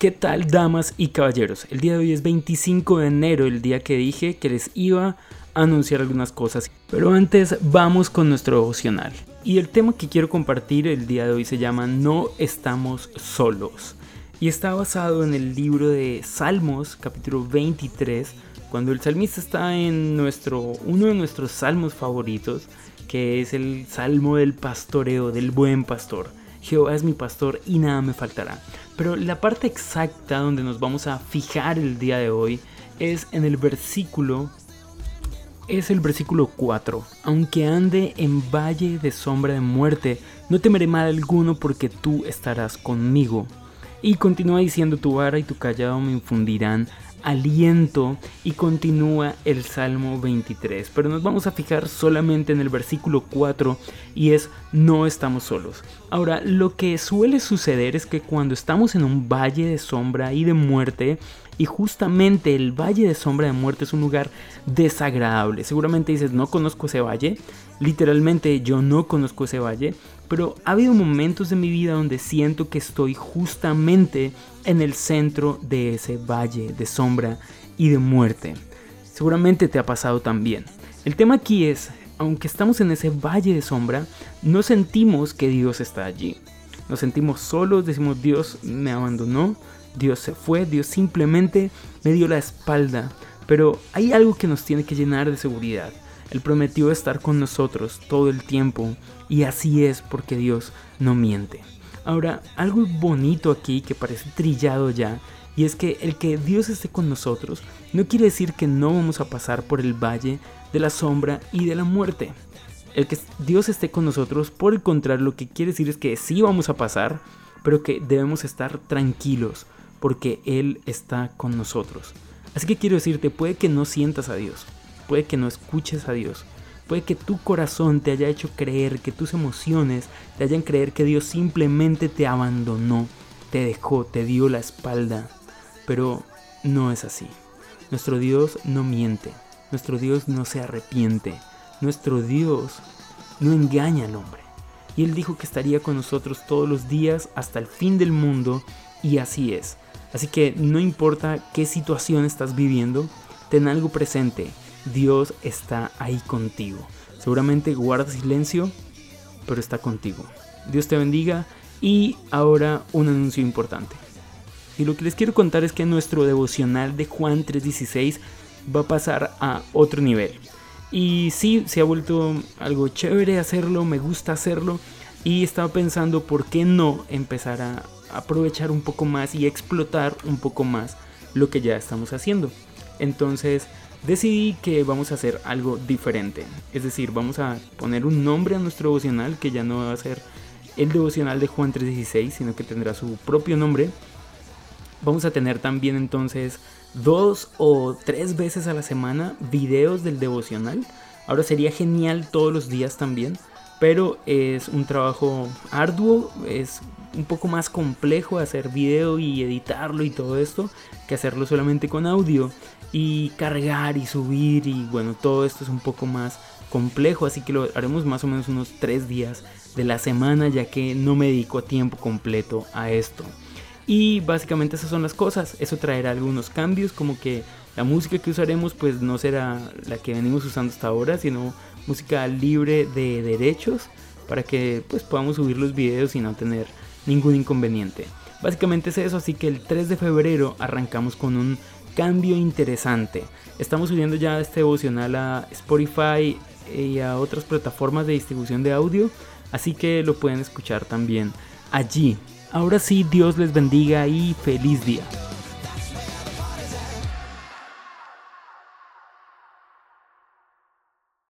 ¿Qué tal, damas y caballeros? El día de hoy es 25 de enero, el día que dije que les iba a anunciar algunas cosas. Pero antes vamos con nuestro devocional. Y el tema que quiero compartir el día de hoy se llama No estamos solos. Y está basado en el libro de Salmos, capítulo 23, cuando el salmista está en nuestro, uno de nuestros salmos favoritos, que es el salmo del pastoreo, del buen pastor. Jehová es mi pastor y nada me faltará. Pero la parte exacta donde nos vamos a fijar el día de hoy es en el versículo es el versículo 4. Aunque ande en valle de sombra de muerte, no temeré mal alguno porque tú estarás conmigo. Y continúa diciendo, tu vara y tu callado me infundirán aliento y continúa el Salmo 23. Pero nos vamos a fijar solamente en el versículo 4 y es no estamos solos. Ahora, lo que suele suceder es que cuando estamos en un valle de sombra y de muerte, y justamente el Valle de Sombra de Muerte es un lugar desagradable. Seguramente dices, no conozco ese valle. Literalmente yo no conozco ese valle. Pero ha habido momentos de mi vida donde siento que estoy justamente en el centro de ese valle de sombra y de muerte. Seguramente te ha pasado también. El tema aquí es, aunque estamos en ese valle de sombra, no sentimos que Dios está allí. Nos sentimos solos, decimos Dios me abandonó, Dios se fue, Dios simplemente me dio la espalda. Pero hay algo que nos tiene que llenar de seguridad. Él prometió estar con nosotros todo el tiempo y así es porque Dios no miente. Ahora, algo bonito aquí que parece trillado ya, y es que el que Dios esté con nosotros no quiere decir que no vamos a pasar por el valle de la sombra y de la muerte. El que Dios esté con nosotros, por el contrario, lo que quiere decir es que sí vamos a pasar, pero que debemos estar tranquilos, porque Él está con nosotros. Así que quiero decirte, puede que no sientas a Dios, puede que no escuches a Dios, puede que tu corazón te haya hecho creer, que tus emociones te hayan creer que Dios simplemente te abandonó, te dejó, te dio la espalda, pero no es así. Nuestro Dios no miente, nuestro Dios no se arrepiente, nuestro Dios no engaña al hombre. Y Él dijo que estaría con nosotros todos los días hasta el fin del mundo y así es. Así que no importa qué situación estás viviendo, ten algo presente. Dios está ahí contigo. Seguramente guarda silencio, pero está contigo. Dios te bendiga y ahora un anuncio importante. Y lo que les quiero contar es que nuestro devocional de Juan 3:16 va a pasar a otro nivel. Y sí, se ha vuelto algo chévere hacerlo, me gusta hacerlo. Y estaba pensando por qué no empezar a aprovechar un poco más y explotar un poco más lo que ya estamos haciendo. Entonces decidí que vamos a hacer algo diferente. Es decir, vamos a poner un nombre a nuestro devocional que ya no va a ser el devocional de Juan 3.16, sino que tendrá su propio nombre. Vamos a tener también entonces dos o tres veces a la semana videos del devocional. Ahora sería genial todos los días también, pero es un trabajo arduo, es un poco más complejo hacer video y editarlo y todo esto que hacerlo solamente con audio y cargar y subir y bueno todo esto es un poco más complejo así que lo haremos más o menos unos tres días de la semana ya que no me dedico a tiempo completo a esto. Y básicamente esas son las cosas. Eso traerá algunos cambios como que la música que usaremos pues no será la que venimos usando hasta ahora sino música libre de derechos para que pues podamos subir los videos y no tener ningún inconveniente. Básicamente es eso, así que el 3 de febrero arrancamos con un cambio interesante. Estamos subiendo ya este devocional a Spotify y a otras plataformas de distribución de audio, así que lo pueden escuchar también allí. Ahora sí, Dios les bendiga y feliz día.